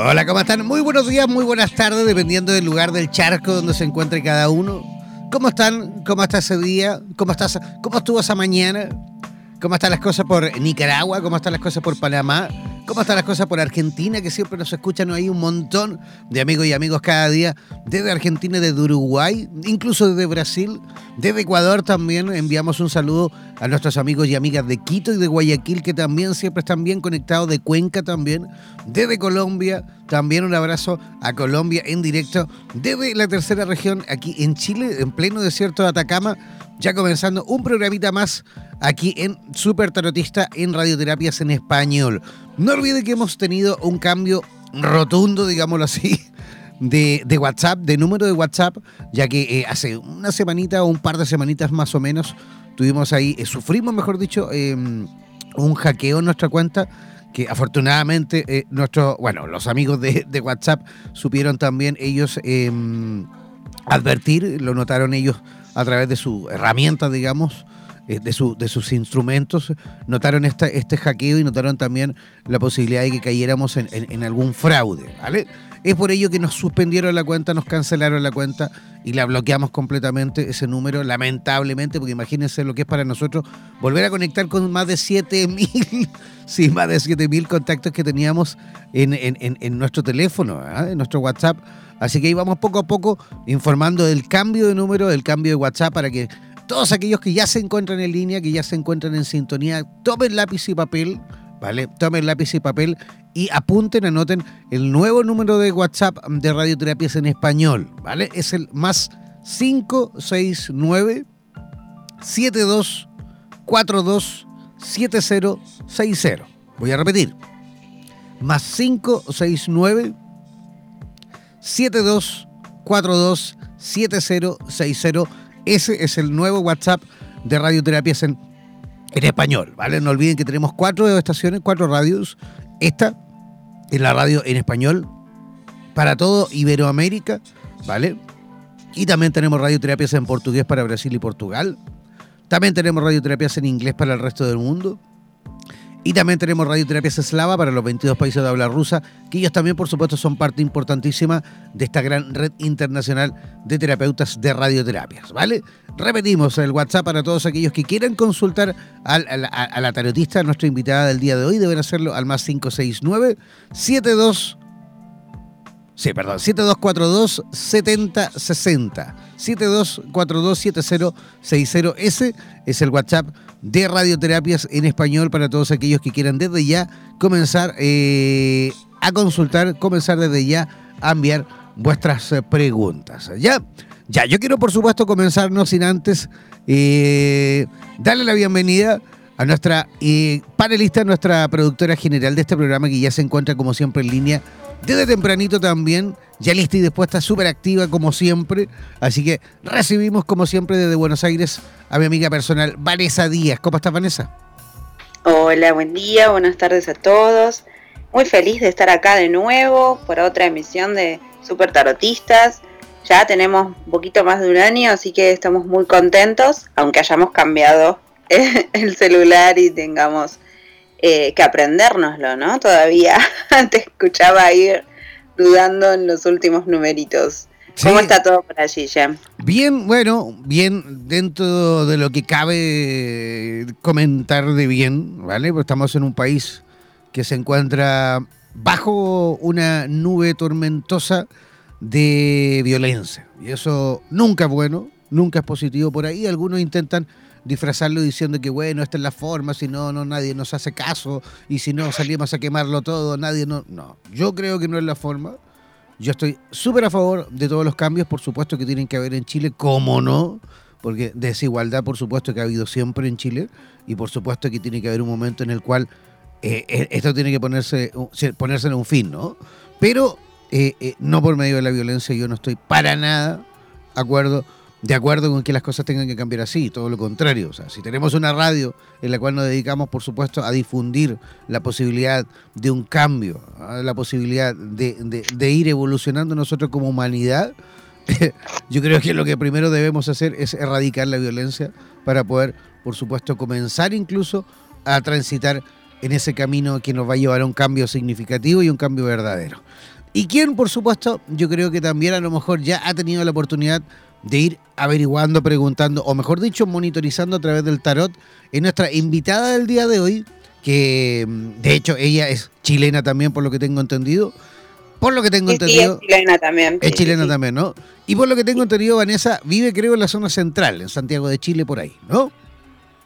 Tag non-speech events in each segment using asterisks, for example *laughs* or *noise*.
Hola, ¿cómo están? Muy buenos días, muy buenas tardes, dependiendo del lugar del charco donde se encuentre cada uno. ¿Cómo están? ¿Cómo está ese día? ¿Cómo, estás? ¿Cómo estuvo esa mañana? ¿Cómo están las cosas por Nicaragua? ¿Cómo están las cosas por Panamá? ¿Cómo están las cosas por Argentina? Que siempre nos escuchan ahí un montón de amigos y amigos cada día, desde Argentina, desde Uruguay, incluso desde Brasil, desde Ecuador también. Enviamos un saludo a nuestros amigos y amigas de Quito y de Guayaquil, que también siempre están bien conectados, de Cuenca también, desde Colombia. También un abrazo a Colombia en directo, desde la tercera región, aquí en Chile, en pleno desierto de Atacama ya comenzando un programita más aquí en Super Tarotista en Radioterapias en Español. No olviden que hemos tenido un cambio rotundo, digámoslo así, *laughs* de, WhatsApp, de número de WhatsApp, ya que eh, hace una semanita o un par de semanitas más o menos tuvimos ahí, eh, sufrimos, mejor dicho, em, un hackeo en nuestra cuenta que afortunadamente eh, nuestros, bueno, los amigos de, WhatsApp supieron también ellos em, advertir, lo notaron ellos a través de su herramienta, digamos, de, su, de sus instrumentos, notaron este hackeo y notaron también la posibilidad de que cayéramos en, algún fraude, ¿vale? Es por ello que nos suspendieron la cuenta, nos cancelaron la cuenta y la bloqueamos completamente ese número, lamentablemente, porque imagínense lo que es para nosotros volver a conectar con más de 7000, *laughs* sí, más de 7000 contactos que teníamos en, nuestro teléfono, ¿ah? en nuestro WhatsApp Así que íbamos poco a poco informando del cambio de número, del cambio de WhatsApp para que todos aquellos que ya se encuentran en línea, que ya se encuentran en sintonía, tomen lápiz y papel, ¿vale? Tomen lápiz y papel y apunten, anoten el nuevo número de WhatsApp de Radioterapias en español, ¿vale? Es el más 569 7242 7060. Voy a repetir. Más 569 72427060. Ese es el nuevo WhatsApp de Radioterapias en, en español, ¿vale? No olviden que tenemos cuatro estaciones, cuatro radios. Esta es la radio en español para todo Iberoamérica, ¿vale? Y también tenemos radioterapias en portugués para Brasil y Portugal. También tenemos radioterapias en inglés para el resto del mundo. Y también tenemos Radioterapias Eslava para los 22 países de habla rusa, que ellos también, por supuesto, son parte importantísima de esta gran red internacional de terapeutas de radioterapias, ¿vale? Repetimos el WhatsApp para todos aquellos que quieran consultar a, la tarotista, nuestra invitada del día de hoy, deben hacerlo al más 569 72 Sí, perdón, 7242 7060. 7242 7060. Ese es el WhatsApp de radioterapias en español para todos aquellos que quieran desde ya comenzar eh, a consultar, comenzar desde ya a enviar vuestras eh, preguntas. ¿Ya? Ya, yo quiero por supuesto comenzar no sin antes eh, darle la bienvenida a nuestra eh, panelista, nuestra productora general de este programa que ya se encuentra como siempre en línea desde tempranito también, ya lista y dispuesta, súper activa como siempre. Así que recibimos como siempre desde Buenos Aires a mi amiga personal Vanessa Díaz. ¿Cómo estás Vanessa? Hola, buen día, buenas tardes a todos. Muy feliz de estar acá de nuevo por otra emisión de Super Tarotistas. Ya tenemos un poquito más de un año, así que estamos muy contentos, aunque hayamos cambiado *laughs* el celular y tengamos eh, que aprendérnoslo, ¿no? Todavía *laughs* te escuchaba ir dudando en los últimos numeritos. ¿Cómo está todo por allí, Jem? Bien, bueno, bien dentro de lo que cabe comentar de bien, ¿vale? Pues estamos en un país que se encuentra bajo una nube tormentosa de violencia. Y eso nunca es bueno, nunca es positivo. Por ahí algunos intentan disfrazarlo diciendo que bueno, esta es la forma, si no, no nadie nos hace caso y si no salimos a quemarlo todo, nadie no... No, yo creo que no es la forma. Yo estoy súper a favor de todos los cambios, por supuesto que tienen que haber en Chile, ¿cómo no? Porque desigualdad, por supuesto, que ha habido siempre en Chile y por supuesto que tiene que haber un momento en el cual eh, eh, esto tiene que ponerse, ponerse en un fin, ¿no? Pero eh, no por medio de la violencia, yo no estoy para nada acuerdo de acuerdo con que las cosas tengan que cambiar así, todo lo contrario. O sea, si tenemos una radio en la cual nos dedicamos, por supuesto, a difundir la posibilidad de un cambio, la posibilidad de, ir evolucionando nosotros como humanidad, *laughs* yo creo que lo que primero debemos hacer es erradicar la violencia para poder, por supuesto, comenzar incluso a transitar en ese camino que nos va a llevar a un cambio significativo y un cambio verdadero. Y quien, por supuesto, yo creo que también a lo mejor ya ha tenido la oportunidad de ir averiguando, preguntando, o mejor dicho, monitorizando a través del tarot, en nuestra invitada del día de hoy, que mm, de hecho ella es chilena también, por lo que tengo entendido. Por lo que tengo entendido. es chilena también. Es chilena también, ¿no? Y por lo que tengo entendido, Vanessa vive, creo, en la zona central, en Santiago de Chile, por ahí, ¿no?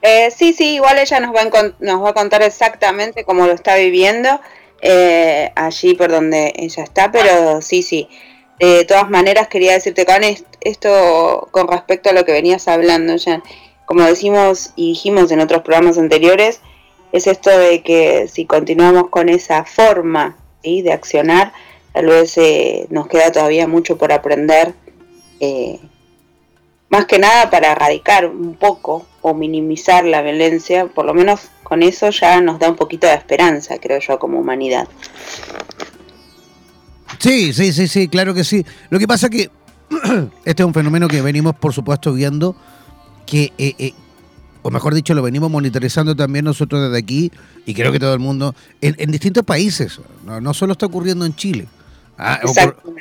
Eh, sí, sí, igual ella nos va, a nos va a contar exactamente cómo lo está viviendo eh, allí por donde ella está, pero sí, sí. De todas maneras, quería decirte, Can, esto con respecto a lo que venías hablando, ya como decimos y dijimos en otros programas anteriores, es esto de que si continuamos con esa forma de accionar, tal vez eh, nos queda todavía mucho por aprender, eh, más que nada para erradicar un poco o minimizar la violencia, por lo menos con eso ya nos da un poquito de esperanza, creo yo, como humanidad. Sí, sí, sí, sí, claro que sí. Lo que pasa que *clears throat* este es un fenómeno que venimos, por supuesto, viendo que, eh, eh, o mejor dicho, lo venimos monitorizando también nosotros desde aquí y creo que todo el mundo, en, distintos países, no, solo está ocurriendo en Chile. Ah,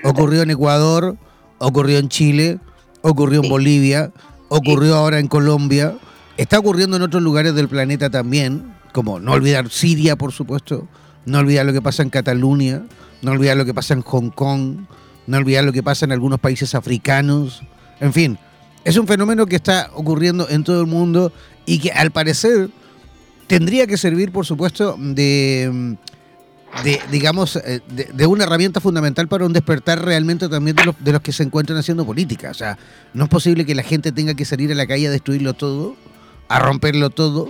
ocurrió en Ecuador, ocurrió en Chile, ocurrió en Bolivia, ocurrió ahora en Colombia, está ocurriendo en otros lugares del planeta también, como no olvidar Siria, por supuesto, no olvidar lo que pasa en Cataluña, no olvidar lo que pasa en Hong Kong, no olvidar lo que pasa en algunos países africanos, en fin, es un fenómeno que está ocurriendo en todo el mundo y que al parecer tendría que servir, por supuesto, de, digamos, eh, de, una herramienta fundamental para un despertar realmente también de los, de los que se encuentran haciendo política. O sea, no es posible que la gente tenga que salir a la calle a destruirlo todo, a romperlo todo,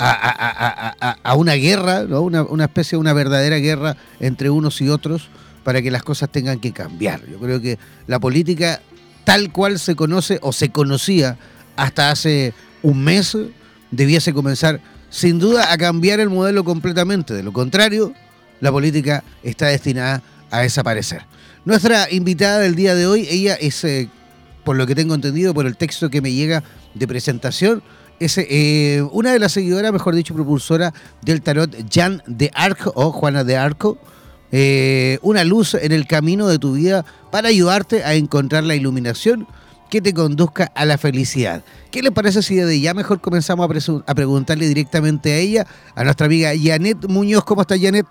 a, una guerra, ¿no? una, una especie de una verdadera guerra entre unos y otros para que las cosas tengan que cambiar. Yo creo que la política tal cual se conoce o se conocía hasta hace un mes debiese comenzar sin duda a cambiar el modelo completamente. De lo contrario, la política está destinada a desaparecer. Nuestra invitada del día de hoy, ella es, eh, por lo que tengo entendido, por el texto que me llega de presentación, es eh, una de las seguidoras, mejor dicho, propulsora del tarot Jan de Arco o Juana de Arco. Eh, una luz en el camino de tu vida para ayudarte a encontrar la iluminación que te conduzca a la felicidad. ¿Qué le parece si desde ya mejor comenzamos a, preguntarle directamente a ella, a nuestra amiga Janet Muñoz? ¿Cómo está Janet?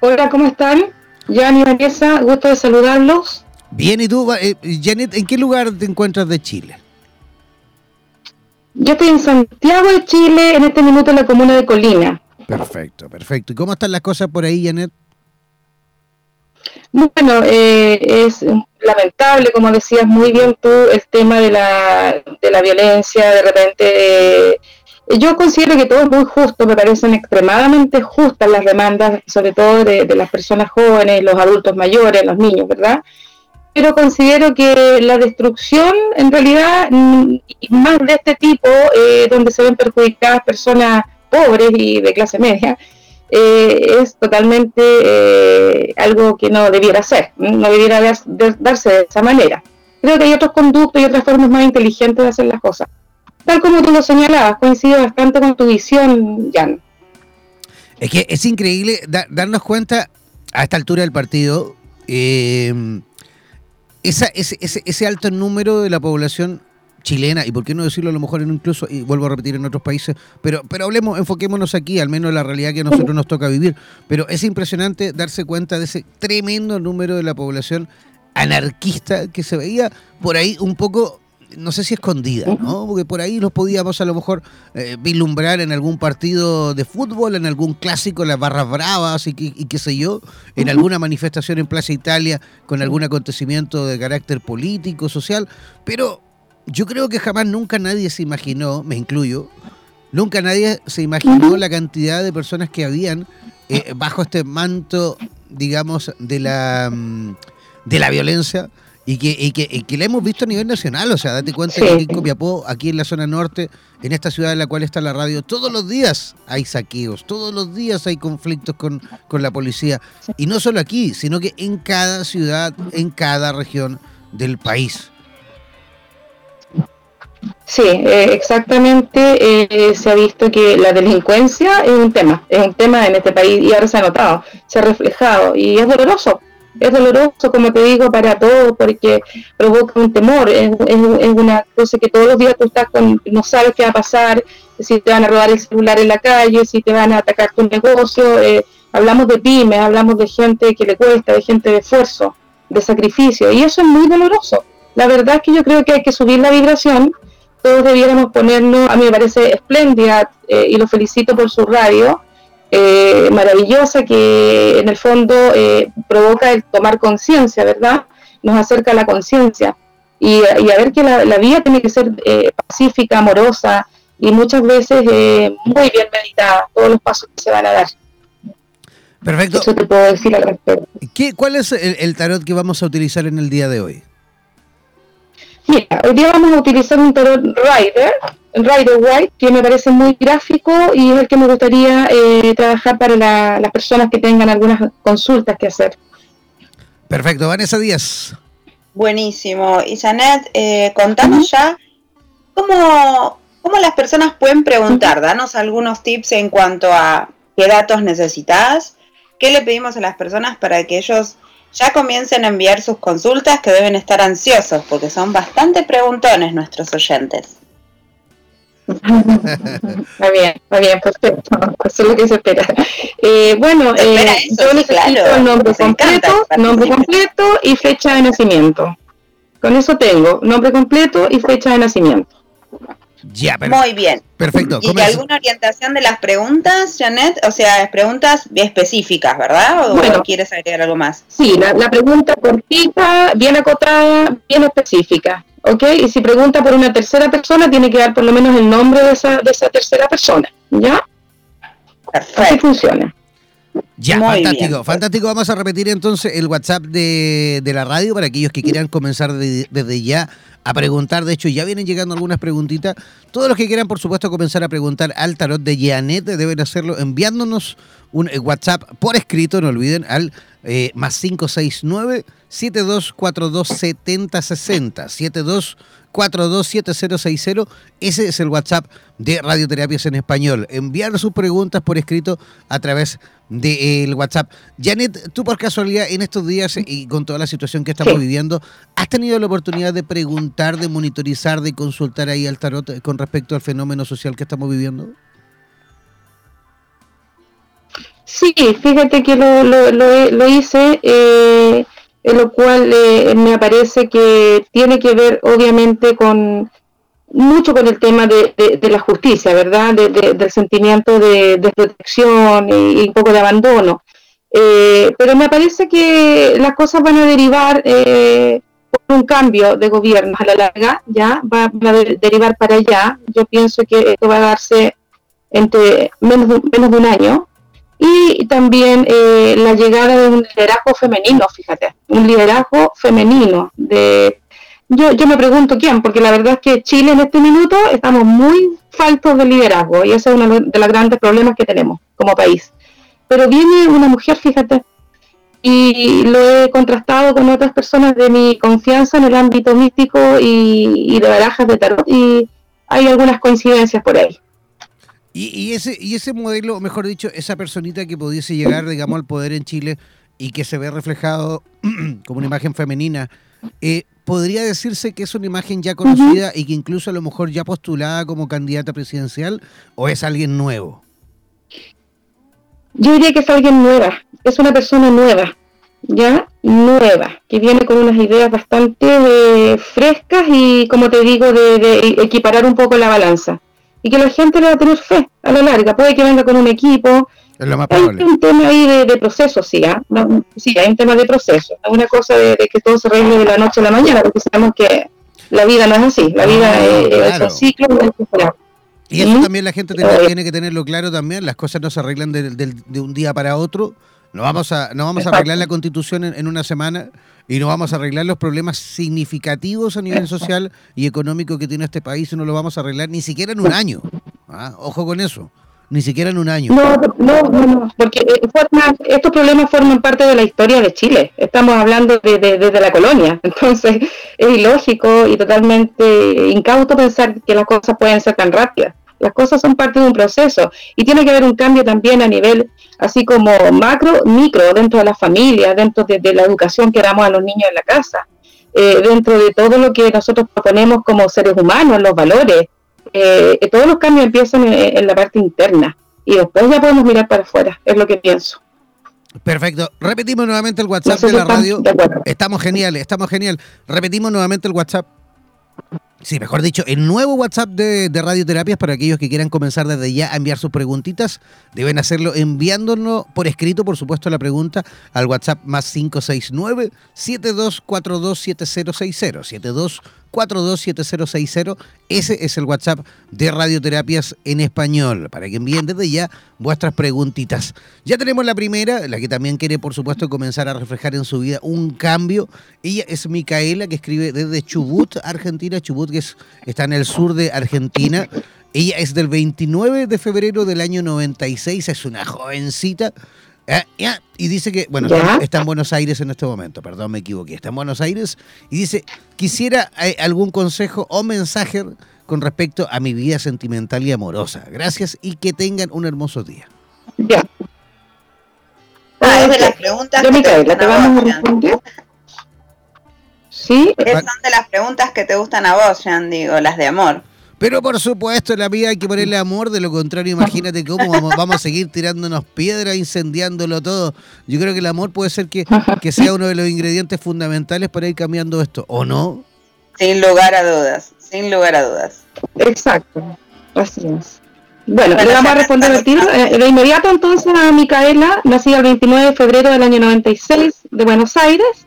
Hola, ¿cómo están? Y Vanessa, gusto de saludarlos. Bien, ¿y tú, eh, Janet, en qué lugar te encuentras de Chile? Yo estoy en Santiago de Chile, en este minuto en la comuna de Colina, Perfecto, perfecto. ¿Y cómo están las cosas por ahí, Janet? Bueno, eh, es lamentable, como decías muy bien tú, el tema de la, de la violencia, de repente... Eh, yo considero que todo es muy justo, me parecen extremadamente justas las demandas, sobre todo de, las personas jóvenes, los adultos mayores, los niños, ¿verdad? Pero considero que la destrucción, en realidad, mm, más de este tipo, eh, donde se ven perjudicadas personas pobres y de clase media, eh, es totalmente eh, algo que no debiera ser, no debiera darse de esa manera. Creo que hay otros conductos y otras formas más inteligentes de hacer las cosas. Tal como tú lo señalabas, coincido bastante con tu visión, Jan. Es que es increíble darnos cuenta a esta altura del partido, eh, ese, ese alto número de la población chilena, y por qué no decirlo a lo mejor en incluso, y vuelvo a repetir en otros países, pero, pero hablemos, enfoquémonos aquí, al menos la realidad que a nosotros nos toca vivir. Pero es impresionante darse cuenta de ese tremendo número de la población anarquista que se veía por ahí un poco no sé si escondida, ¿no? Porque por ahí los podíamos a lo mejor eh, vislumbrar en algún partido de fútbol, en algún clásico, las barras bravas y, y, qué sé yo, en alguna manifestación en Plaza Italia con algún acontecimiento de carácter político, social, pero yo creo que jamás nunca nadie se imaginó, me incluyo, nunca nadie se imaginó la cantidad de personas que habían eh, bajo este manto, digamos, de la, mm, de la violencia y que, y que, y que, la hemos visto a nivel nacional. O sea, date cuenta que aquí en Copiapó, aquí en la zona norte, en esta ciudad en la cual está la radio, todos los días hay saqueos, todos los días hay conflictos con, con la policía. Y no solo aquí, sino que en cada ciudad, en cada región del país. Sí, eh, exactamente. Eh, se ha visto que la delincuencia es un tema, es un tema en este país y ahora se ha notado, se ha reflejado y es doloroso. Es doloroso, como te digo, para todos porque provoca un temor. Es, una cosa que todos los días tú estás con, no sabes qué va a pasar, si te van a robar el celular en la calle, si te van a atacar tu negocio. Eh, hablamos de pymes, hablamos de gente que le cuesta, de gente de esfuerzo, de sacrificio y eso es muy doloroso. La verdad es que yo creo que hay que subir la vibración todos debiéramos ponernos, a mí me parece espléndida eh, y lo felicito por su radio, eh, maravillosa que en el fondo eh, provoca el tomar conciencia, ¿verdad? Nos acerca a la conciencia y, a ver que la, vida tiene que ser pacífica, amorosa y muchas veces muy bien meditada, todos los pasos que se van a dar. Perfecto. Eso te puedo decir al respecto. ¿Qué, ¿Cuál es el tarot que vamos a utilizar en el día de hoy? Mira, hoy día vamos a utilizar un tarot Rider, Rider White, que me parece muy gráfico y es el que me gustaría eh, trabajar para las personas que tengan algunas consultas que hacer. Perfecto, Vanessa Díaz. Buenísimo. Y Janet, eh, contanos ya cómo, cómo las personas pueden preguntar. Danos algunos tips en cuanto a qué datos necesitas, qué le pedimos a las personas para que ellos ya comiencen a enviar sus consultas que deben estar ansiosos porque son bastante preguntones nuestros oyentes. Muy bien, muy bien, perfecto. Eso es lo que se espera. Eh, bueno, eh, yo necesito nombre completo, nombre completo y fecha de nacimiento. Con eso tengo nombre completo y fecha de nacimiento. Ya, Muy bien. Perfecto. ¿Y alguna orientación de las preguntas, Janet? O sea, preguntas específicas, ¿verdad? ¿O bueno, quieres agregar algo más? Sí, la, la pregunta cortita, bien acotada, bien específica. ¿Ok? Y si pregunta por una tercera persona, tiene que dar por lo menos el nombre de esa, de esa tercera persona. ¿Ya? Perfecto. Así funciona. Ya, fantástico, fantástico. Vamos a repetir entonces el WhatsApp de, de la radio para aquellos que quieran comenzar desde ya a preguntar. De hecho, ya vienen llegando algunas preguntitas. Todos los que quieran, por supuesto, comenzar a preguntar al tarot de Janet deben hacerlo enviándonos un eh, WhatsApp por escrito, no olviden, al eh, más 569 7242 7060 72 427060. Ese es el WhatsApp de Radioterapias en Español. Enviar sus preguntas por escrito a través del WhatsApp. Janet, tú por casualidad en estos días y con toda la situación que estamos viviendo, ¿has tenido la oportunidad de preguntar, de monitorizar, de consultar ahí al tarot con respecto al fenómeno social que estamos viviendo? Sí, fíjate que lo, lo, lo, hice. Eh, en lo cual eh, me parece que tiene que ver obviamente con mucho con el tema de, la justicia, ¿verdad? del sentimiento de desprotección y, un poco de abandono. Eh, pero me parece que las cosas van a derivar eh, por un cambio de gobierno a la larga, ya, van a derivar para allá. Yo pienso que esto va a darse entre menos de, menos de un año. Y también eh, la llegada de un liderazgo femenino, fíjate, un liderazgo femenino de yo, yo me pregunto quién, porque la verdad es que Chile en este minuto estamos muy faltos de liderazgo y ese es uno de los grandes problemas que tenemos como país. Pero viene una mujer, fíjate, y lo he contrastado con otras personas de mi confianza en el ámbito místico y, de barajas de tarot y hay algunas coincidencias por ahí. Y, y, ese, y ese modelo, mejor dicho, esa personita que pudiese llegar, digamos, al poder en Chile y que se ve reflejado *clears throat* como una imagen femenina, eh, podría decirse que es una imagen ya conocida y que incluso a lo mejor ya postulada como candidata presidencial o es alguien nuevo? Yo diría que es alguien nueva, es una persona nueva, ya nueva, que viene con unas ideas bastante eh, frescas y, como te digo, de, equiparar un poco la balanza. Y que la gente le va a tener fe a la larga. Puede que venga con un equipo, hay un tema ahí de, proceso, sí, ¿ah? sí, hay un tema de proceso. Es una cosa de, que todo se arregle de la noche a la mañana, porque sabemos que la vida no es así, la vida es, un ciclo y eso también la gente eh, tiene, que tenerlo claro también, las cosas no se arreglan de, un día para otro. No vamos a, no vamos a arreglar la constitución en, una semana y no vamos a arreglar los problemas significativos a nivel *laughs* social y económico que tiene este país y no lo vamos a arreglar ni siquiera en un año. ¿ah? Ojo con eso ni siquiera en un año. No, no, no, porque eh, estos problemas forman parte de la historia de Chile. Estamos hablando desde de, la colonia. *laughs* Entonces, es ilógico y totalmente incauto pensar que las cosas pueden ser tan rápidas. Las cosas son parte de un proceso y tiene que haber un cambio también a nivel, así como macro, micro, dentro de la familia, dentro de, la educación que damos a los niños en la casa, eh, dentro de todo lo que nosotros proponemos como seres humanos, los valores, eh, todos los cambios empiezan en, la parte interna y después ya podemos mirar para afuera, es lo que pienso. Perfecto. Repetimos nuevamente el WhatsApp de la radio. Estamos geniales, estamos genial. Repetimos nuevamente el WhatsApp Sí, mejor dicho, el nuevo WhatsApp de, Radioterapias para aquellos que quieran comenzar desde ya a enviar sus preguntitas, deben hacerlo enviándonos por escrito, por supuesto, la pregunta al WhatsApp más 569-7242-7060. 7242-7060. Ese es el WhatsApp de Radioterapias en español, para que envíen desde ya vuestras preguntitas. Ya tenemos la primera, la que también quiere, por supuesto, comenzar a reflejar en su vida un cambio. Ella es Micaela, que escribe desde Chubut, Argentina. Chubut, que está en el sur de Argentina. Ella es del 29 de febrero del año 96, es una jovencita. Eh, y dice que, bueno, está, en Buenos Aires en este momento, perdón, me equivoqué, está en Buenos Aires y dice, quisiera eh, algún consejo o mensaje con respecto a mi vida sentimental y amorosa. Gracias y que tengan un hermoso día. Ya. Ah, es de las preguntas que te, vamos a responder. Sí. Son de las preguntas que te gustan a vos, Jan, digo, las de amor. Pero por supuesto, en la vida hay que ponerle amor, de lo contrario, imagínate cómo vamos, a seguir tirándonos piedras, incendiándolo todo. Yo creo que el amor puede ser que, sea uno de los ingredientes fundamentales para ir cambiando esto, ¿o no? Sin lugar a dudas, sin lugar a dudas. Exacto, así es. Bueno, le vamos a responder eh, de inmediato entonces a Micaela, nacida el 29 de febrero del año 96 de Buenos Aires.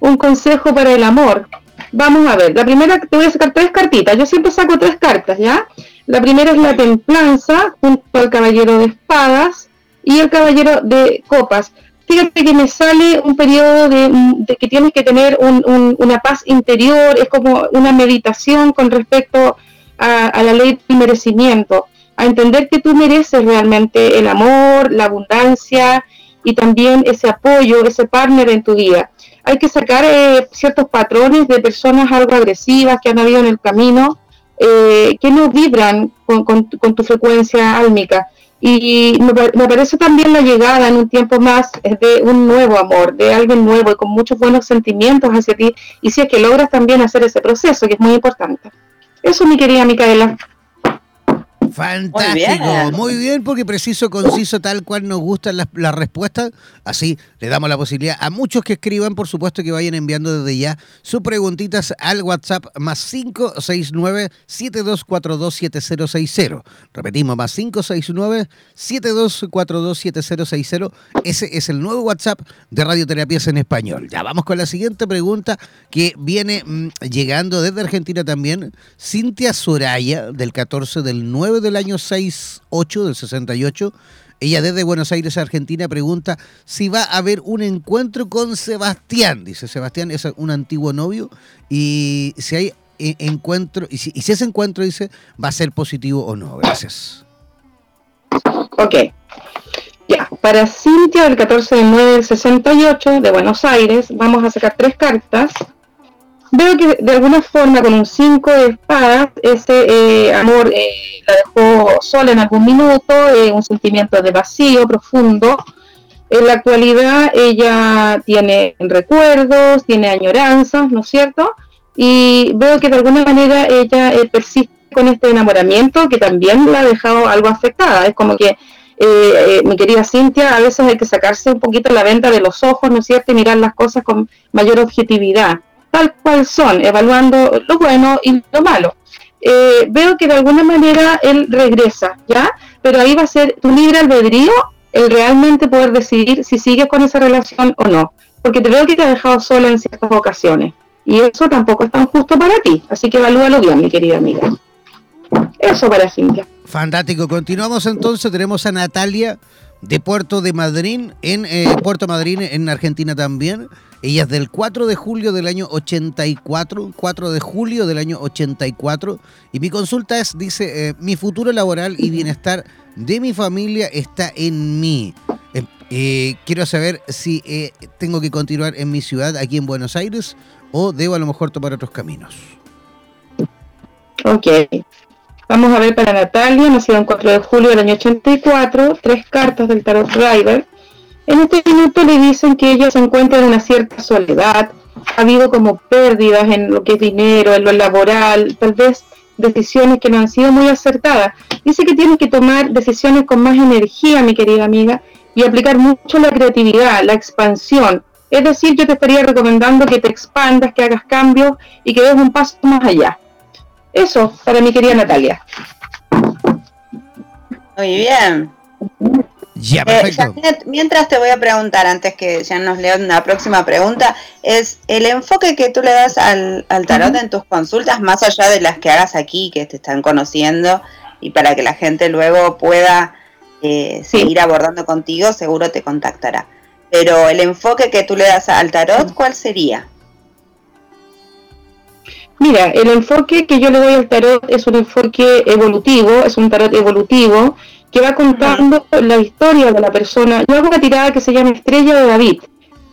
Un consejo para el amor. Vamos a ver, la primera, te voy a sacar tres cartitas. Yo siempre saco tres cartas, ¿ya? La primera es la templanza, junto al caballero de espadas y el caballero de copas. Fíjate que me sale un periodo de, que tienes que tener una paz interior, es como una meditación con respecto a, a la ley del merecimiento, a entender que tú mereces realmente el amor, la abundancia y también ese apoyo, ese partner en tu vida hay que sacar eh, ciertos patrones de personas algo agresivas que han habido en el camino, eh, que no vibran con, tu frecuencia álmica. Y me, parece también la llegada en un tiempo más de un nuevo amor, de alguien nuevo y con muchos buenos sentimientos hacia ti. Y si es que logras también hacer ese proceso, que es muy importante. Eso, mi querida Micaela. Fantástico, muy bien. porque preciso, conciso, tal cual nos gustan las, las, respuestas. Así le damos la posibilidad a muchos que escriban, por supuesto, que vayan enviando desde ya sus preguntitas al WhatsApp más 569-7242-7060. Repetimos, más 569-7242-7060. Ese es el nuevo WhatsApp de Radioterapias en Español. Ya vamos con la siguiente pregunta que viene mm, llegando desde Argentina también. Cintia Soraya, del 14 del 9 del año 68, del 68. Ella desde Buenos Aires, Argentina, pregunta si va a haber un encuentro con Sebastián. Dice, Sebastián es un antiguo novio y si hay eh, encuentro, y si, ese encuentro, dice, va a ser positivo o no. Gracias. Ok. Ya, para Cintia, del 14 de 9 del 68, de Buenos Aires, vamos a sacar tres cartas veo que de alguna forma con un 5 de espadas ese eh, amor eh, la dejó sola en algún minuto, eh, un sentimiento de vacío profundo. En la actualidad ella tiene recuerdos, tiene añoranzas, ¿no es cierto? Y veo que de alguna manera ella persiste con este enamoramiento que también la ha dejado algo afectada. Es como que, mi querida Cintia, a veces hay que sacarse un poquito la venta de los ojos, ¿no es cierto? Y mirar las cosas con mayor objetividad tal cual son, evaluando lo bueno y lo malo. Eh, veo que de alguna manera él regresa, ¿ya? Pero ahí va a ser tu libre albedrío el realmente poder decidir si sigues con esa relación o no. Porque te veo que te ha dejado sola en ciertas ocasiones. Y eso tampoco es tan justo para ti. Así que evalúalo bien, mi querida amiga. Eso para Cintia. Fantástico. Continuamos entonces. Tenemos a Natalia de Puerto de Madrid, en eh, Puerto Madryn, en Argentina también. Ella es del 4 de julio del año 84, 4 de julio del año 84. Y mi consulta es, dice, eh, mi futuro laboral y bienestar de mi familia está en mí. Eh, eh, quiero saber si tengo que continuar en mi ciudad, aquí en Buenos Aires, o debo a lo mejor tomar otros caminos. Ok. Vamos a ver para Natalia, nació el 4 de julio del año 84, tres cartas del Tarot Rider en este minuto le dicen que ella se encuentra en una cierta soledad, ha habido como pérdidas en lo que es dinero, en lo laboral, tal vez decisiones que no han sido muy acertadas. Dice que tienes que tomar decisiones con más energía, mi querida amiga, y aplicar mucho la creatividad, la expansión. Es decir, yo te estaría recomendando que te expandas, que hagas cambios y que des un paso más allá. Eso para mi querida Natalia. Muy bien. Ya, perfecto. mientras te voy a preguntar, antes que ya nos lean la próxima pregunta, es el enfoque que tú le das al, tarot en tus consultas, más allá de las que hagas aquí, que te están conociendo, y para que la gente luego pueda eh, seguir abordando contigo, seguro te contactará. Pero el enfoque que tú le das al tarot, ¿cuál sería? Mira, el enfoque que yo le doy al tarot es un enfoque evolutivo, es un tarot evolutivo que va contando la historia de la persona. Yo hago una tirada que se llama Estrella de David.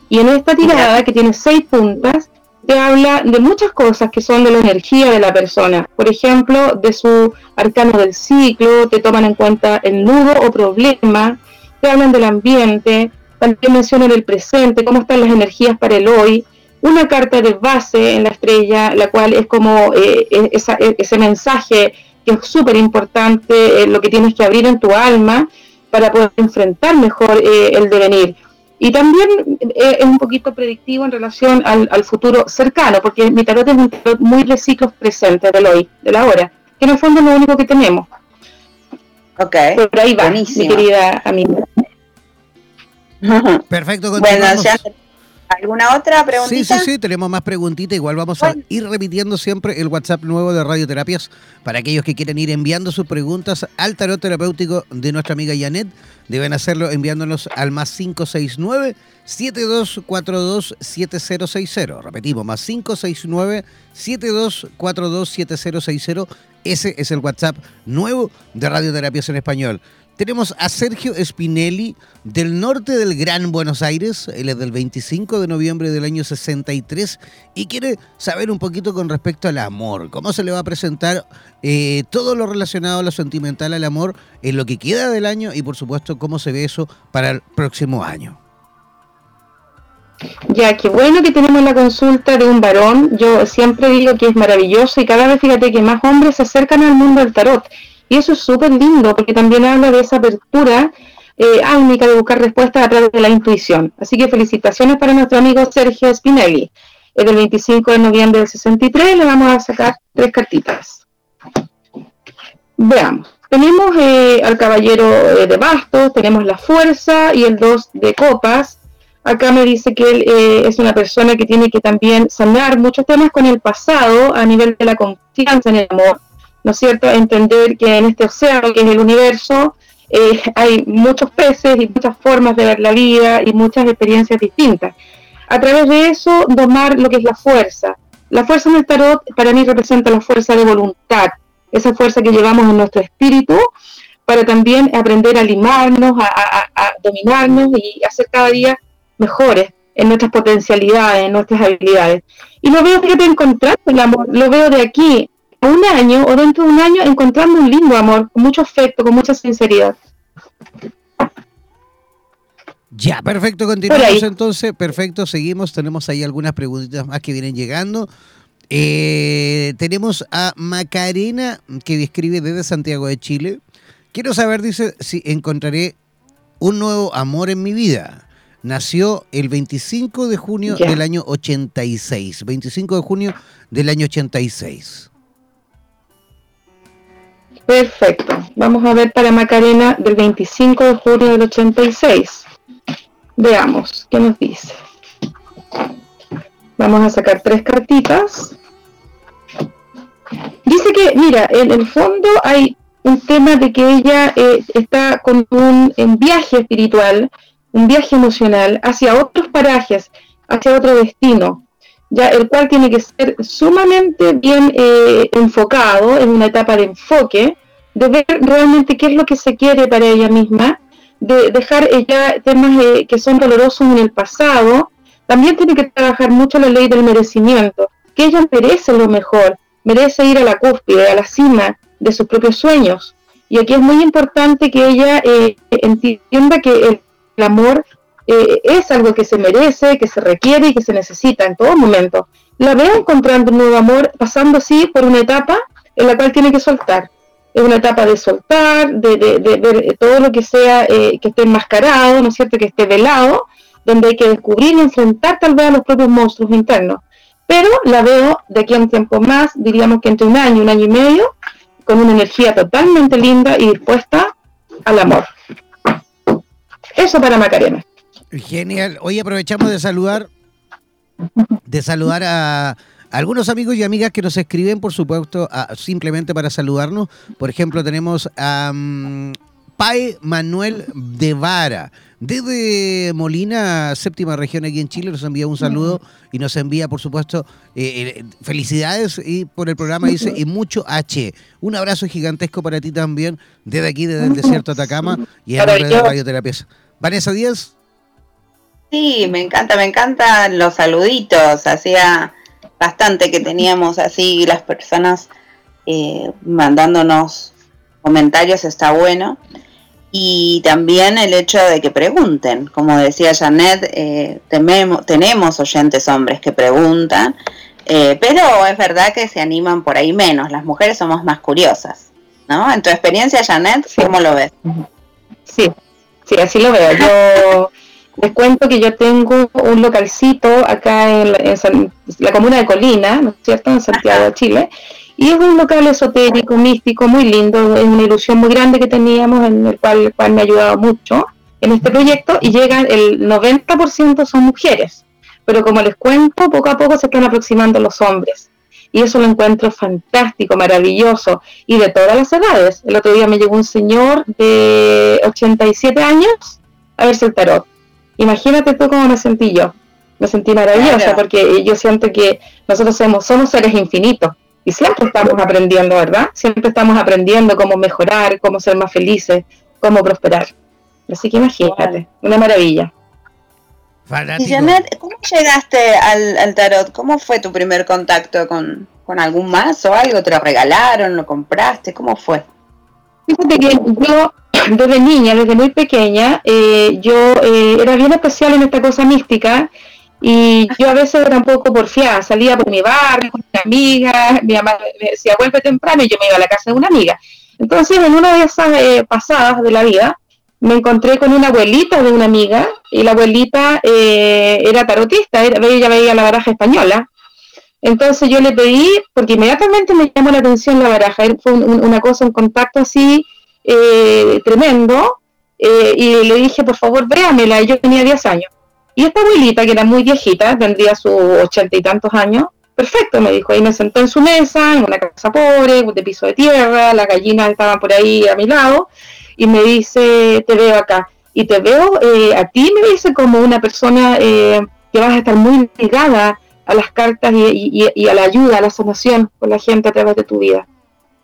Y en esta tirada, que tiene seis puntas, te habla de muchas cosas que son de la energía de la persona. Por ejemplo, de su arcano del ciclo, te toman en cuenta el nudo o problema, te hablan del ambiente, también mencionan el presente, cómo están las energías para el hoy. Una carta de base en la estrella, la cual es como eh, e-, ese mensaje es súper importante, eh, lo que tienes que abrir en tu alma para poder enfrentar mejor eh, el devenir. Y también eh, es un poquito predictivo en relación al, futuro cercano, porque mi tarot es un tarot muy de ciclos presentes del hoy, de la hora, que en el fondo es lo único que tenemos. Ok. Por ahí va, mi querida amiga. *laughs* Perfecto, continuamos. Bueno, ya ¿Alguna otra preguntita? Sí, sí, sí, tenemos más preguntitas. Igual vamos a ir repitiendo siempre el WhatsApp nuevo de Radioterapias para aquellos que quieren ir enviando sus preguntas al tarot terapéutico de nuestra amiga Janet. Deben hacerlo enviándonos al más 569 7242 7060. Repetimos, más 569 7242 7060. Ese es el WhatsApp nuevo de Radioterapias en Español. Tenemos a Sergio Spinelli del norte del Gran Buenos Aires. Él es del 25 de noviembre del año 63 y quiere saber un poquito con respecto al amor. ¿Cómo se le va a presentar eh, todo lo relacionado a lo sentimental al amor en lo que queda del año y por supuesto cómo se ve eso para el próximo año? Ya, qué bueno que tenemos la consulta de un varón. Yo siempre digo que es maravilloso y cada vez fíjate que más hombres se acercan al mundo del tarot Y eso es súper lindo porque también habla de esa apertura eh, de buscar respuestas a través de la intuición. Así que felicitaciones para nuestro amigo Sergio Spinelli. Del 25 de noviembre del 63 le vamos a sacar tres cartitas. Veamos. Tenemos eh, al caballero eh, de bastos, tenemos la fuerza y el dos de copas. Acá me dice que él eh, es una persona que tiene que también sanar muchos temas con el pasado a nivel de la confianza en el amor, ¿no es cierto? Entender que en este océano que es el universo hay muchos peces y muchas formas de ver la vida y muchas experiencias distintas. A través de eso, domar lo que es la fuerza. La fuerza en el tarot para mí representa la fuerza de voluntad, esa fuerza que llevamos en nuestro espíritu para también aprender a limarnos, a, dominarnos y hacer cada día mejores en nuestras potencialidades, en nuestras habilidades. Y lo veo, fíjate, encontrando el amor, lo veo de aquí a un año o dentro de un año encontrando un lindo amor, con mucho afecto, con mucha sinceridad. Ya, perfecto, continuamos entonces, perfecto, seguimos, tenemos ahí algunas preguntitas más que vienen llegando. Eh, tenemos a Macarena que escribe desde Santiago de Chile. Quiero saber, dice, si encontraré un nuevo amor en mi vida. Nació el 25 de junio del año 86. 25 de junio del año 86. Perfecto. Vamos a ver para Macarena del 25 de junio del 86. Veamos qué nos dice. Vamos a sacar tres cartitas. Dice que, mira, en el fondo hay un tema de que ella eh, está con un, viaje espiritual, un viaje emocional hacia otros parajes, hacia otro destino, ya el cual tiene que ser sumamente bien eh, enfocado en una etapa de enfoque, de ver realmente qué es lo que se quiere para ella misma, de dejar ella temas eh, que son dolorosos en el pasado, también tiene que trabajar mucho la ley del merecimiento, que ella merece lo mejor, merece ir a la cúspide, a la cima de sus propios sueños. Y aquí es muy importante que ella eh, entienda que el, amor eh, es algo que se merece, que se requiere y que se necesita en todo momento. La veo encontrando un nuevo amor, pasando así por una etapa en la cual tiene que soltar. Es una etapa de soltar, de, ver todo lo que sea eh, que esté enmascarado, ¿no es cierto?, que esté velado, donde hay que descubrir y enfrentar tal vez a los propios monstruos internos. Pero la veo de aquí a un tiempo más, diríamos que entre un año, un año y medio, con una energía totalmente linda y dispuesta al amor. Eso para Macarena. Genial. Hoy aprovechamos de saludar, de saludar a, algunos amigos y amigas que nos escriben, por supuesto, simplemente para saludarnos. Por ejemplo, tenemos a mm, Pai Manuel de Vara. Desde Molina, séptima región aquí en Chile, nos envía un saludo y nos envía, por supuesto, eh, eh, felicidades y por el programa dice y mucho H. Un abrazo gigantesco para ti también, desde aquí, desde el desierto de Atacama y a de radioterapia. Vanessa Díaz. Sí, me encanta, me encantan los saluditos. Hacía bastante que teníamos así las personas eh, mandándonos comentarios, está bueno y también el hecho de que pregunten. Como decía Janet, eh, tenemos oyentes hombres que preguntan, eh, pero es verdad que se animan por ahí menos. Las mujeres somos más curiosas, ¿no? En tu experiencia, Janet, ¿cómo lo ves? Sí, sí, así lo veo. Yo les cuento que yo tengo un localcito acá en la, comuna de Colina, ¿no es cierto?, en Santiago de Chile y es un local esotérico, místico, muy lindo, es una ilusión muy grande que teníamos, en el cual, cual me ha ayudado mucho en este proyecto, y llegan, el 90% son mujeres, pero como les cuento, poco a poco se están aproximando los hombres. Y eso lo encuentro fantástico, maravilloso, y de todas las edades. El otro día me llegó un señor de 87 años a verse el tarot. Imagínate tú cómo me sentí yo. Me sentí maravillosa porque yo siento que nosotros somos, somos seres infinitos y siempre estamos aprendiendo, ¿verdad? Siempre estamos aprendiendo cómo mejorar, cómo ser más felices, cómo prosperar. Así que imagínate, una maravilla. Y Janet, ¿cómo llegaste al, tarot? ¿Cómo fue tu primer contacto con, algún más o algo? ¿Te lo regalaron? ¿Lo compraste? ¿Cómo fue? Fíjate que yo, desde niña, desde muy pequeña, eh, yo eh, era bien especial en esta cosa mística y yo a veces era un poco porfiada, salía por mi barrio con una amiga, mi mamá me decía vuelve temprano y yo me iba a la casa de una amiga. Entonces, en una de esas eh, pasadas de la vida, me encontré con una abuelita de una amiga, y la abuelita eh, era tarotista, era, ella veía la baraja española. Entonces yo le pedí, porque inmediatamente me llamó la atención la baraja, fue una cosa, un contacto así eh, tremendo, y le dije, por favor, véamela, yo tenía 10 años. Y esta abuelita, que era muy viejita, tendría sus ochenta y tantos años, perfecto, me dijo, y me sentó en su mesa, en una casa pobre, de piso de tierra, las gallinas estaban por ahí a mi lado, y me dice, te veo acá, y te veo eh, a ti, me dice, como una persona eh, que vas a estar muy ligada a las cartas y, a la ayuda, a la sanación con la gente a través de tu vida.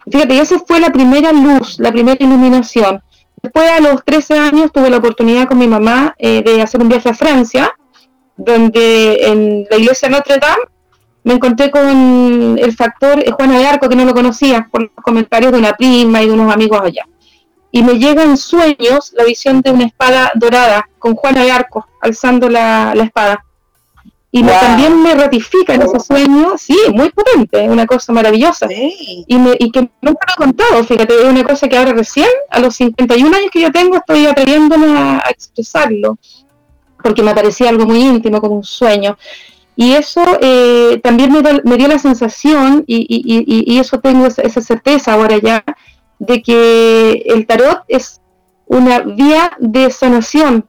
Fíjate, esa fue la primera luz, la primera iluminación. Después, a los 13 años, tuve la oportunidad con mi mamá eh, de hacer un viaje a Francia, donde en la iglesia Notre Dame me encontré con el factor Juana de Arco, que no lo conocía, por los comentarios de una prima y de unos amigos allá. Y me llega en sueños la visión de una espada dorada con Juana de Arco alzando la, espada. Y también me ratifica en ese sueño, sí, muy potente, una cosa maravillosa. Y, me, y que nunca lo he contado, fíjate, es una cosa que ahora recién, a los 51 años que yo tengo, estoy atreviéndome a, a expresarlo, porque me parecía algo muy íntimo, como un sueño. Y eso eh, también me, dio la sensación, y, eso tengo esa, certeza ahora ya, de que el tarot es una vía de sanación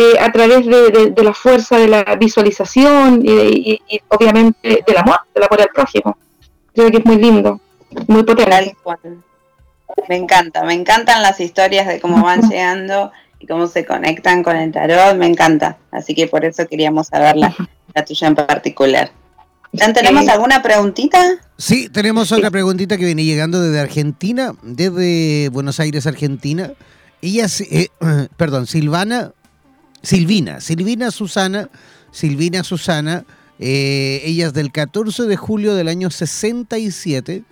eh, a través de, la fuerza de la visualización y, obviamente del amor, del amor al prójimo. Creo que es muy lindo, muy potente. Me encanta, me encantan las historias de cómo van *laughs* llegando y cómo se conectan con el tarot, me encanta. Así que por eso queríamos saberla la tuya en particular. ¿Tenemos alguna preguntita? Sí, tenemos otra preguntita que viene llegando desde Argentina, desde Buenos Aires, Argentina. Ella, eh, *clears throat* perdón, Silvana, Silvina, Silvina Susana, Silvina Susana, eh, ella es del 14 de julio del año 67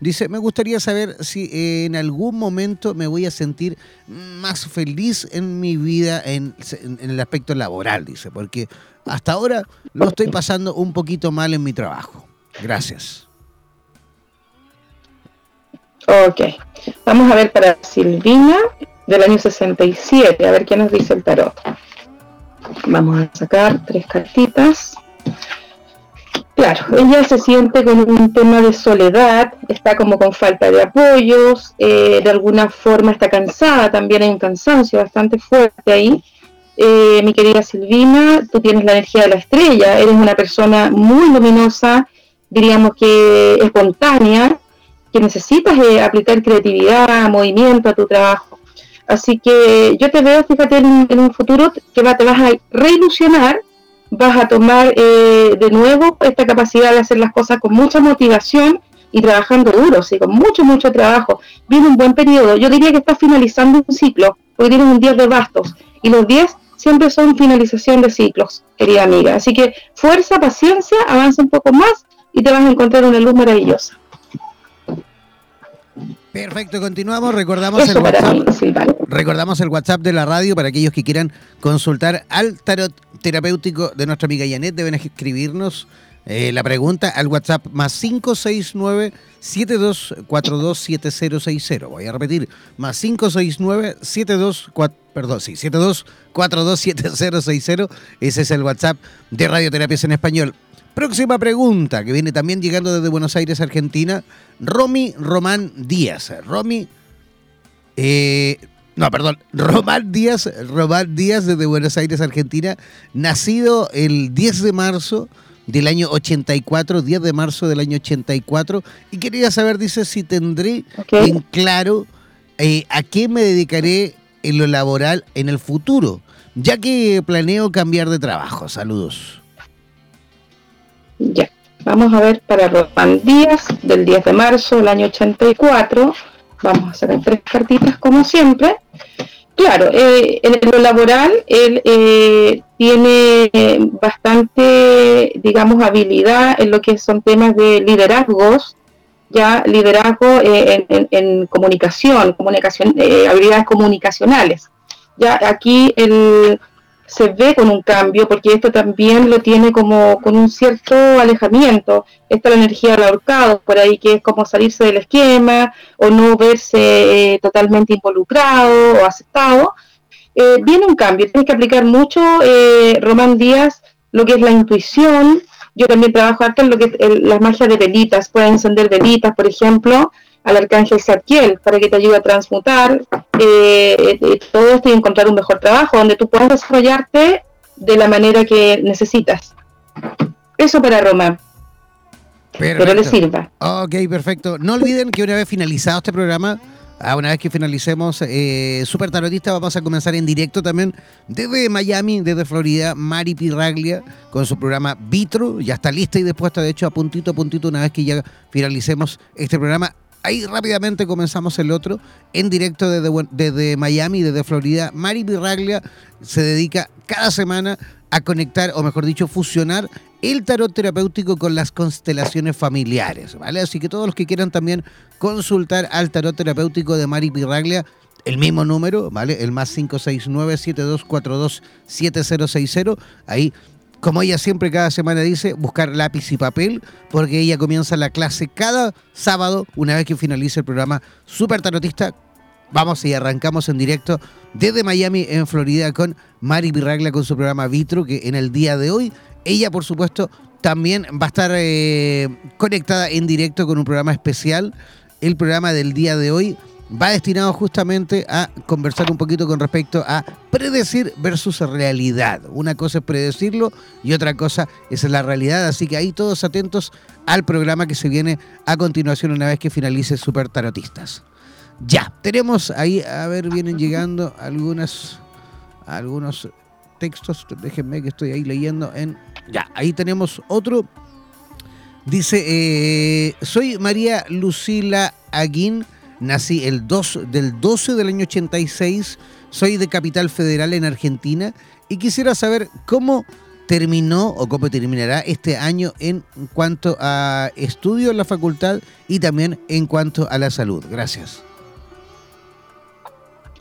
Dice, me gustaría saber si en algún momento me voy a sentir más feliz en mi vida en, el aspecto laboral, dice, porque hasta ahora lo estoy pasando un poquito mal en mi trabajo. Gracias. Ok, vamos a ver para Silvina del año 67, a ver qué nos dice el tarot. Vamos a sacar tres cartitas. Claro, ella se siente con un tema de soledad, está como con falta de apoyos, eh, de alguna forma está cansada, también hay un cansancio bastante fuerte ahí. Eh, mi querida Silvina, tú tienes la energía de la estrella, eres una persona muy luminosa, diríamos que espontánea, que necesitas eh, aplicar creatividad, movimiento a tu trabajo. Así que yo te veo, fíjate, en, un futuro que va, te vas a reilusionar vas a tomar eh, de nuevo esta capacidad de hacer las cosas con mucha motivación y trabajando duro, sí, con mucho, mucho trabajo. Viene un buen periodo. Yo diría que estás finalizando un ciclo, porque tienes un 10 de bastos, y los 10 siempre son finalización de ciclos, querida amiga. Así que fuerza, paciencia, avanza un poco más y te vas a encontrar una luz maravillosa. Perfecto, continuamos. Recordamos el WhatsApp. Recordamos el WhatsApp de la radio para aquellos que quieran consultar al tarot terapéutico de nuestra amiga Janet. Deben escribirnos eh, la pregunta al WhatsApp más 569 72427060. Voy a repetir, más 569 72 perdón, sí, 72427060. Ese es el WhatsApp de Radioterapias en Español. Próxima pregunta, que viene también llegando desde Buenos Aires, Argentina. Romy Román Díaz. Romy. Eh, no, perdón. *laughs* Román Díaz. Román Díaz desde Buenos Aires, Argentina. Nacido el 10 de marzo del año 84, 10 de marzo del año 84. Y quería saber, dice, si tendré en claro eh, a qué me dedicaré en lo laboral en el futuro, ya que planeo cambiar de trabajo. Saludos. Ya, vamos a ver para Román Díaz, del 10 de marzo del año 84. Vamos a sacar tres cartitas como siempre. Claro, eh, en lo laboral él eh, tiene bastante, digamos, habilidad en lo que son temas de liderazgos, ya liderazgo eh, en, comunicación, comunicación habilidades comunicacionales. Ya aquí el se ve con un cambio, porque esto también lo tiene como con un cierto alejamiento. Esta la energía del ahorcado, por ahí que es como salirse del esquema o no verse eh, totalmente involucrado o aceptado. Eh, viene un cambio, tienes que aplicar mucho, eh, Román Díaz, lo que es la intuición. Yo también trabajo harto en lo que es las magias de velitas, puedes encender velitas, por ejemplo, al arcángel Zadkiel para que te ayude a transmutar eh, eh, todo esto y encontrar un mejor trabajo donde tú puedas desarrollarte de la manera que necesitas. Eso para Roma. Pero le sirva. Ok, perfecto. No olviden que una vez finalizado este programa, ah, una vez que finalicemos eh, Super Tarotista, vamos a comenzar en directo también desde Miami, desde Florida, Mari Pirraglia, con su programa Vitro. Ya está lista y dispuesta, de hecho, a puntito a puntito, una vez que ya finalicemos este programa ahí rápidamente comenzamos el otro en directo desde, desde Miami, desde Florida. Mari Birraglia se dedica cada semana a conectar, o mejor dicho, fusionar el tarot terapéutico con las constelaciones familiares, ¿vale? Así que todos los que quieran también consultar al tarot terapéutico de Mari Birraglia, el mismo número, ¿vale? El más 569-7242-7060. Ahí como ella siempre cada semana dice, buscar lápiz y papel, porque ella comienza la clase cada sábado, una vez que finalice el programa Super Tarotista. Vamos y arrancamos en directo desde Miami, en Florida, con Mari Birragla con su programa Vitro, que en el día de hoy, ella, por supuesto, también va a estar eh, conectada en directo con un programa especial. El programa del día de hoy va destinado justamente a conversar un poquito con respecto a predecir versus realidad. Una cosa es predecirlo y otra cosa es la realidad, así que ahí todos atentos al programa que se viene a continuación una vez que finalice Super Tarotistas. Ya, tenemos ahí, a ver, vienen llegando algunas, algunos textos, déjenme que estoy ahí leyendo en... Ya, ahí tenemos otro. Dice, eh, soy María Lucila Aguín Nací el 2 del 12 del año 86, soy de Capital Federal en Argentina y quisiera saber cómo terminó o cómo terminará este año en cuanto a estudio en la facultad y también en cuanto a la salud. Gracias.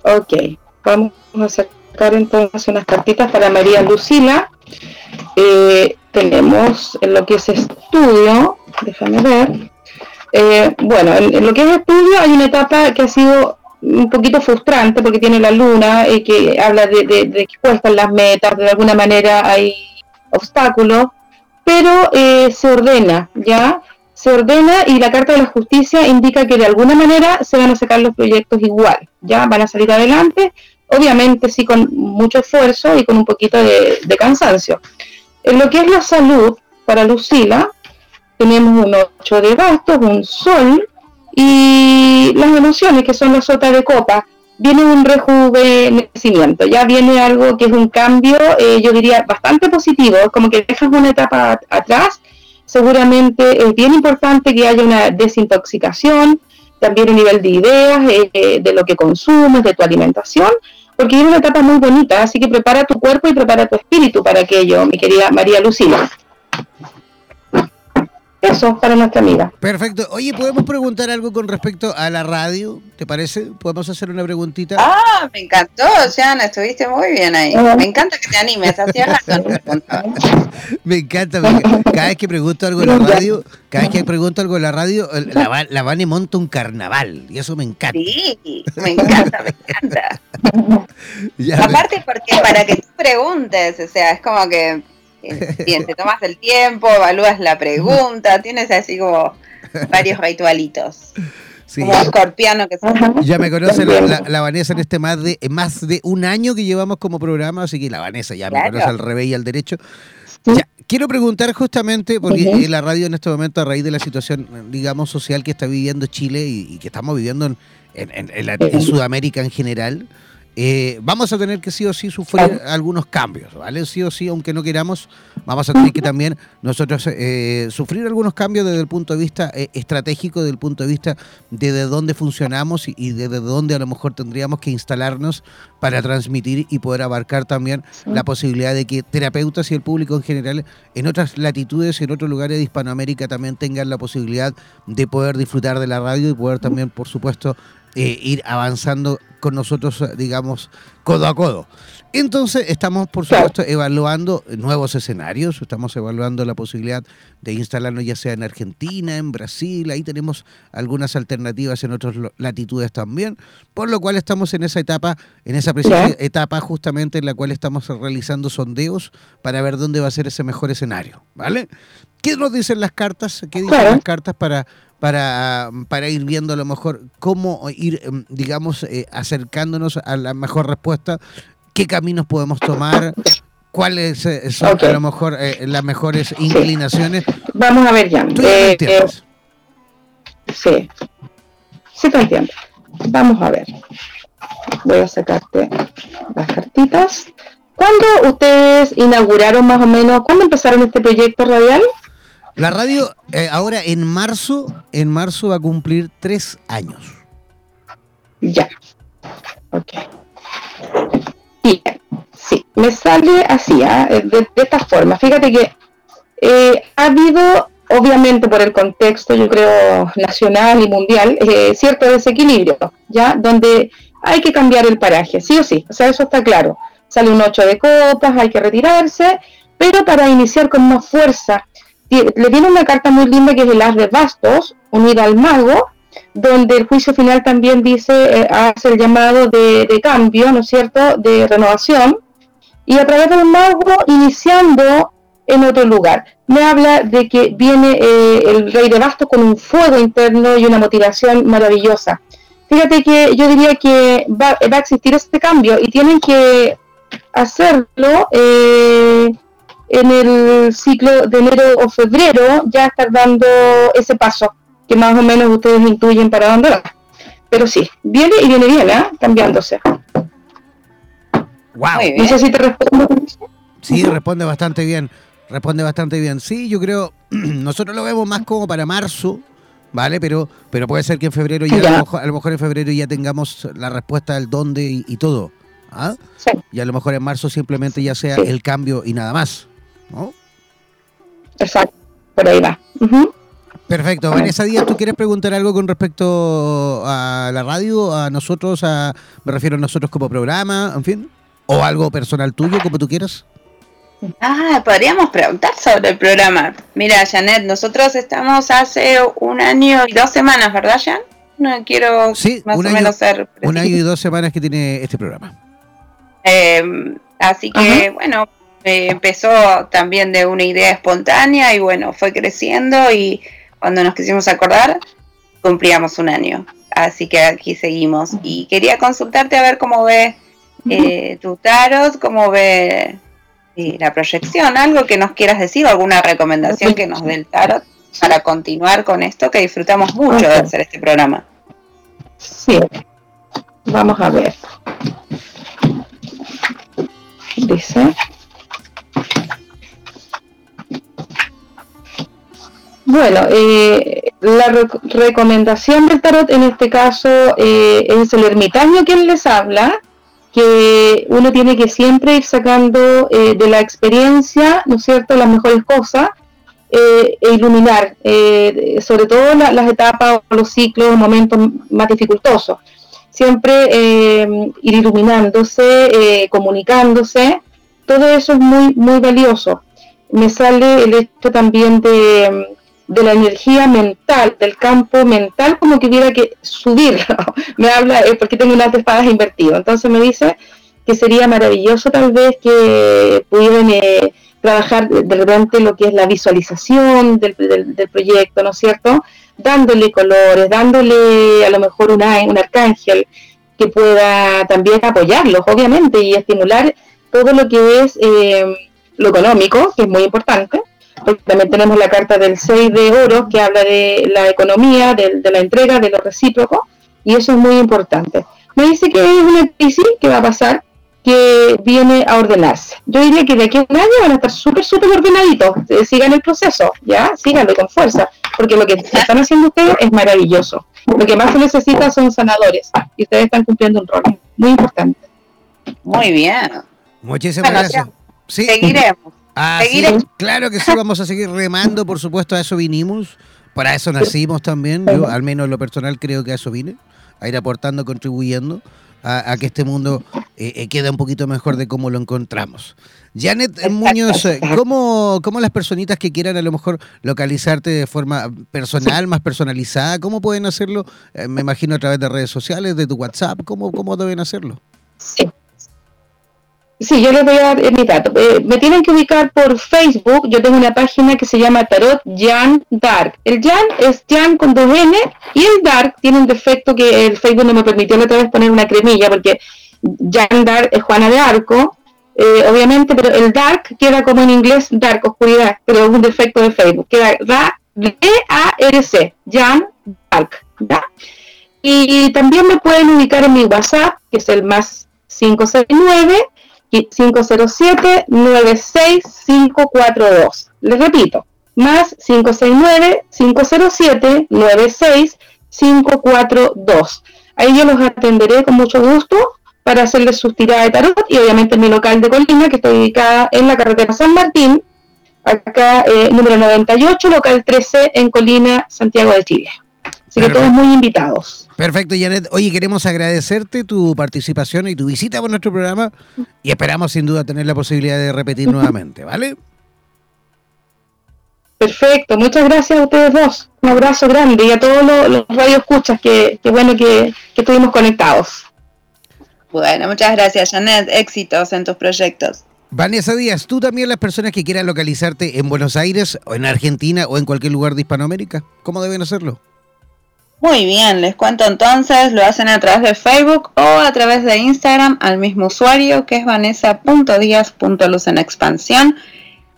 Ok, vamos a sacar entonces unas cartitas para María Lucila. Eh, tenemos en lo que es estudio, déjame ver. Eh, bueno, en, lo que es estudio hay una etapa que ha sido un poquito frustrante porque tiene la luna y que habla de, que cuestan las metas, de alguna manera hay obstáculos, pero eh, se ordena, ¿ya? Se ordena y la Carta de la Justicia indica que de alguna manera se van a sacar los proyectos igual, ¿ya? Van a salir adelante, obviamente sí con mucho esfuerzo y con un poquito de, de cansancio. En lo que es la salud, para Lucila, tenemos un 8 de bastos, un sol y las emociones que son las sotas de copa. Viene un rejuvenecimiento, ya viene algo que es un cambio, eh, yo diría, bastante positivo, como que dejas una etapa atrás. Seguramente es bien importante que haya una desintoxicación, también a nivel de ideas, eh, eh, de lo que consumes, de tu alimentación, porque viene una etapa muy bonita, así que prepara tu cuerpo y prepara tu espíritu para aquello, mi querida María Lucila. Eso, para nuestra amiga. Perfecto. Oye, ¿podemos preguntar algo con respecto a la radio? ¿Te parece? ¿Podemos hacer una preguntita? Ah, me encantó, Oceana, estuviste muy bien ahí. Me encanta que te animes, hacía razón. *laughs* me encanta, cada vez que pregunto algo en la radio, cada vez que pregunto algo en la radio, la, la Vane monta un carnaval, y eso me encanta. Sí, me encanta, me encanta. *laughs* Aparte porque para que tú preguntes, o sea, es como que Bien, te tomas el tiempo, evalúas la pregunta, tienes así como varios *laughs* ritualitos. Como escorpiano que Ya me conoce la, Vanessa en este más de más de un año que llevamos como programa, así que la Vanessa ya me conoce al revés y al derecho. quiero preguntar justamente, porque la radio en este momento, a raíz de la situación, digamos, social que está viviendo Chile y, que estamos viviendo en, en Sudamérica en general, eh, vamos a tener que sí o sí sufrir algunos cambios, ¿vale? Sí o sí, aunque no queramos, vamos a tener que también nosotros eh, sufrir algunos cambios desde el punto de vista eh, estratégico, desde el punto de vista de, de dónde funcionamos y, desde dónde a lo mejor tendríamos que instalarnos para transmitir y poder abarcar también la posibilidad de que terapeutas y el público en general en otras latitudes, en otros lugares de Hispanoamérica también tengan la posibilidad de poder disfrutar de la radio y poder también, por supuesto, eh, ir avanzando con nosotros, digamos, codo a codo. Entonces estamos, por supuesto, evaluando nuevos escenarios, estamos evaluando la posibilidad de instalarnos ya sea en Argentina, en Brasil, ahí tenemos algunas alternativas en otras latitudes también, por lo cual estamos en esa etapa, en esa etapa justamente en la cual estamos realizando sondeos para ver dónde va a ser ese mejor escenario, ¿vale? ¿Qué nos dicen las cartas? ¿Qué dicen las cartas para para, para ir viendo a lo mejor cómo ir, em, digamos, eh, acercándonos a la mejor respuesta, qué caminos podemos tomar, cuáles eh, son a lo mejor eh, las mejores inclinaciones. Vamos a ver ya. sí, sí te entiendo. Vamos a ver. Voy a sacarte las cartitas. ¿Cuándo ustedes inauguraron más o menos, cuándo empezaron este proyecto radial? La radio eh, ahora en marzo, en marzo va a cumplir tres años. Ya. Ok. Sí, me sale así, ¿ah? eh, de, esta forma. Fíjate que eh, ha habido, obviamente por el contexto, yo creo, nacional y mundial, cierto desequilibrio, ¿ya? Donde hay que cambiar el paraje, sí o sí. O sea, eso está claro. Sale un 8 de copas, hay que retirarse, pero para iniciar con más fuerza le tiene una carta muy linda que es el as de bastos, unida al mago, donde el juicio final también dice, eh, hace el llamado de, cambio, ¿no es cierto?, de renovación, y a través del mago iniciando en otro lugar. Me habla de que viene eh, el rey de bastos con un fuego interno y una motivación maravillosa. Fíjate que yo diría que va, va a existir este cambio y tienen que hacerlo eh, en el ciclo de enero o febrero ya estar dando ese paso que más o menos ustedes intuyen para dónde va. Pero sí, viene y viene bien, ¿eh? cambiándose. Wow. No sé si te respondo. Sí, responde bastante bien. Responde bastante bien. Sí, yo creo, *clears throat* nosotros lo vemos más como para marzo, ¿vale? Pero, pero puede ser que en febrero ya, A, lo mejor, en febrero ya tengamos la respuesta del dónde y, todo. ¿ah? Y a lo mejor en marzo simplemente ya sea el cambio y nada más. ¿No? Exacto, por ahí va. Perfecto. Vanessa Díaz, ¿tú quieres preguntar algo con respecto a la radio, a nosotros, a, me refiero a nosotros como programa, en fin? ¿O algo personal tuyo, como tú quieras? Ah, podríamos preguntar sobre el programa. Mira, Janet, nosotros estamos hace un año y dos semanas, ¿verdad, Jan? No quiero más o menos ser. Un año y dos semanas que tiene este programa. Eh, así que, bueno, eh, empezó también de una idea espontánea y bueno, fue creciendo y cuando nos quisimos acordar, cumplíamos un año. Así que aquí seguimos. Y quería consultarte a ver cómo ve eh, tu tarot, cómo ve eh, la proyección, algo que nos quieras decir, alguna recomendación que nos dé el tarot para continuar con esto, que disfrutamos mucho de hacer este programa. Sí, vamos a ver. Dice, Bueno, eh, la recomendación del tarot en este caso eh, es el ermitaño quien les habla, que uno tiene que siempre ir sacando eh, de la experiencia, ¿no es cierto?, las mejores cosas e iluminar, sobre todo las etapas o los ciclos, momentos más dificultosos. Siempre ir iluminándose, comunicándose, todo eso es muy, muy valioso. Me sale el hecho también de de la energía mental, del campo mental, como que hubiera que subirlo. *laughs* me habla, eh, porque tengo unas espadas invertido. Entonces me dice que sería maravilloso tal vez que pudieran eh, trabajar de repente lo que es la visualización del, proyecto, ¿no es cierto? Dándole colores, dándole a lo mejor una, un arcángel que pueda también apoyarlos, obviamente, y estimular todo lo que es eh, lo económico, que es muy importante, también tenemos la carta del 6 de oro que habla de la economía, de, la entrega, de lo recíproco, y eso es muy importante. Me dice que es una crisis que va a pasar, que viene a ordenarse. Yo diría que de aquí a un año van a estar súper, súper ordenaditos. Eh, sigan el proceso, ¿ya? Síganlo con fuerza, porque lo que están haciendo ustedes es maravilloso. Lo que más se necesita son sanadores, y ustedes están cumpliendo un rol muy importante. Muy bien. Muchísimas gracias. Seguiremos. *laughs* Ah, claro que sí, vamos a seguir remando, por supuesto, a eso vinimos. Para eso nacimos también. Yo, al menos en lo personal, creo que a eso vine. a ir aportando, contribuyendo a, que este mundo eh, eh, quede un poquito mejor de cómo lo encontramos. Janet Muñoz, ¿cómo, ¿cómo, las personitas que quieran a lo mejor localizarte de forma personal, más personalizada, cómo pueden hacerlo? Eh, me imagino a través de redes sociales, de tu WhatsApp, ¿cómo, cómo deben hacerlo? Sí. Sí, yo les voy a dar mi dato. Eh, me tienen que ubicar por Facebook. Yo tengo una página que se llama Tarot Jan Dark. El Jan es Jan con dos N y el Dark tiene un defecto que el Facebook no me permitió la otra vez poner una cremilla porque Jan Dark es Juana de Arco, eh, obviamente, pero el Dark queda como en inglés Dark, oscuridad, pero es un defecto de Facebook. Queda D-A-R-C, Jan Dark. Y también me pueden ubicar en mi WhatsApp, que es el más 569 507-96542. Les repito, más 569-507-96542. Ahí yo los atenderé con mucho gusto para hacerles sus tiradas de tarot y obviamente en mi local de Colina, que está ubicada en la carretera San Martín, acá eh, número 98, local 13 en Colina, Santiago de Chile. Así que todos muy invitados. Perfecto, Janet. Oye, queremos agradecerte tu participación y tu visita por nuestro programa y esperamos sin duda tener la posibilidad de repetir *laughs* nuevamente, ¿vale? Perfecto, muchas gracias a ustedes dos. Un abrazo grande y a todos los, los radioescuchas, que, que bueno que, que estuvimos conectados. Bueno, muchas gracias, Janet. Éxitos en tus proyectos. Vanessa Díaz, ¿tú también las personas que quieran localizarte en Buenos Aires o en Argentina o en cualquier lugar de Hispanoamérica? ¿Cómo deben hacerlo? Muy bien, les cuento entonces, lo hacen a través de Facebook o a través de Instagram al mismo usuario que es vanessa.díaz.luz en expansión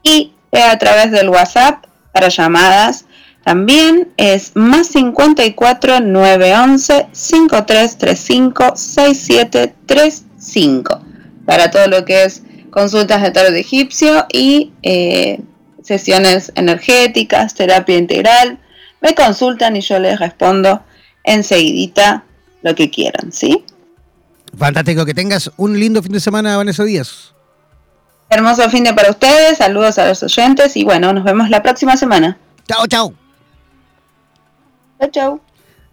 y a través del WhatsApp para llamadas también es más 54 911 5335 6735 para todo lo que es consultas de tarot egipcio y eh, sesiones energéticas, terapia integral me consultan y yo les respondo enseguidita lo que quieran, ¿sí? Fantástico, que tengas un lindo fin de semana, Vanessa Díaz. Hermoso fin de para ustedes, saludos a los oyentes y bueno, nos vemos la próxima semana. Chao, chao. Chao, chao.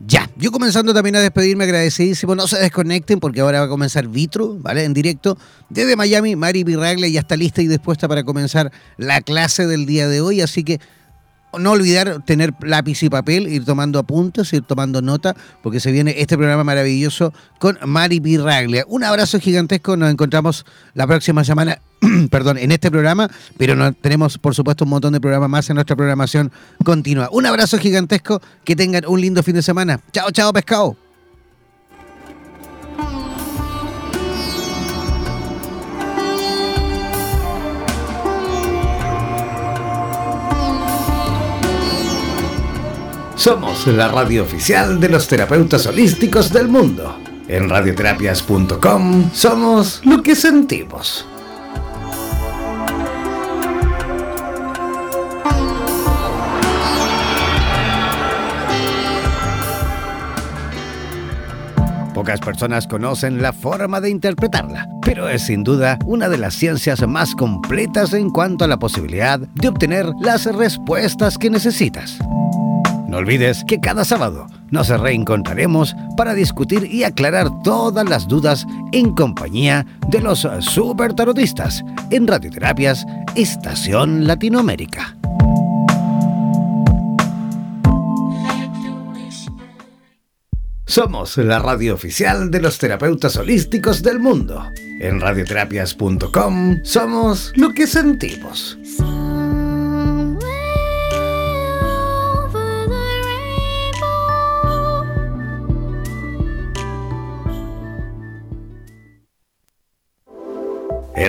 Ya, yo comenzando también a despedirme, agradecidísimo. No se desconecten porque ahora va a comenzar Vitro, ¿vale? En directo desde Miami. Mari Birragle ya está lista y dispuesta para comenzar la clase del día de hoy. Así que no olvidar tener lápiz y papel, ir tomando apuntes, ir tomando nota, porque se viene este programa maravilloso con Mari Pirraglia. Un abrazo gigantesco, nos encontramos la próxima semana, *clears throat* perdón, en este programa, pero no, tenemos por supuesto un montón de programas más en nuestra programación continua. Un abrazo gigantesco, que tengan un lindo fin de semana. Chao, chao, pescado. Somos la radio oficial de los terapeutas holísticos del mundo. En radioterapias.com somos lo que sentimos. Pocas personas conocen la forma de interpretarla, pero es sin duda una de las ciencias más completas en cuanto a la posibilidad de obtener las respuestas que necesitas. No olvides que cada sábado nos reencontraremos para discutir y aclarar todas las dudas en compañía de los super tarotistas en Radioterapias Estación Latinoamérica. Somos la radio oficial de los terapeutas holísticos del mundo. En radioterapias.com somos lo que sentimos.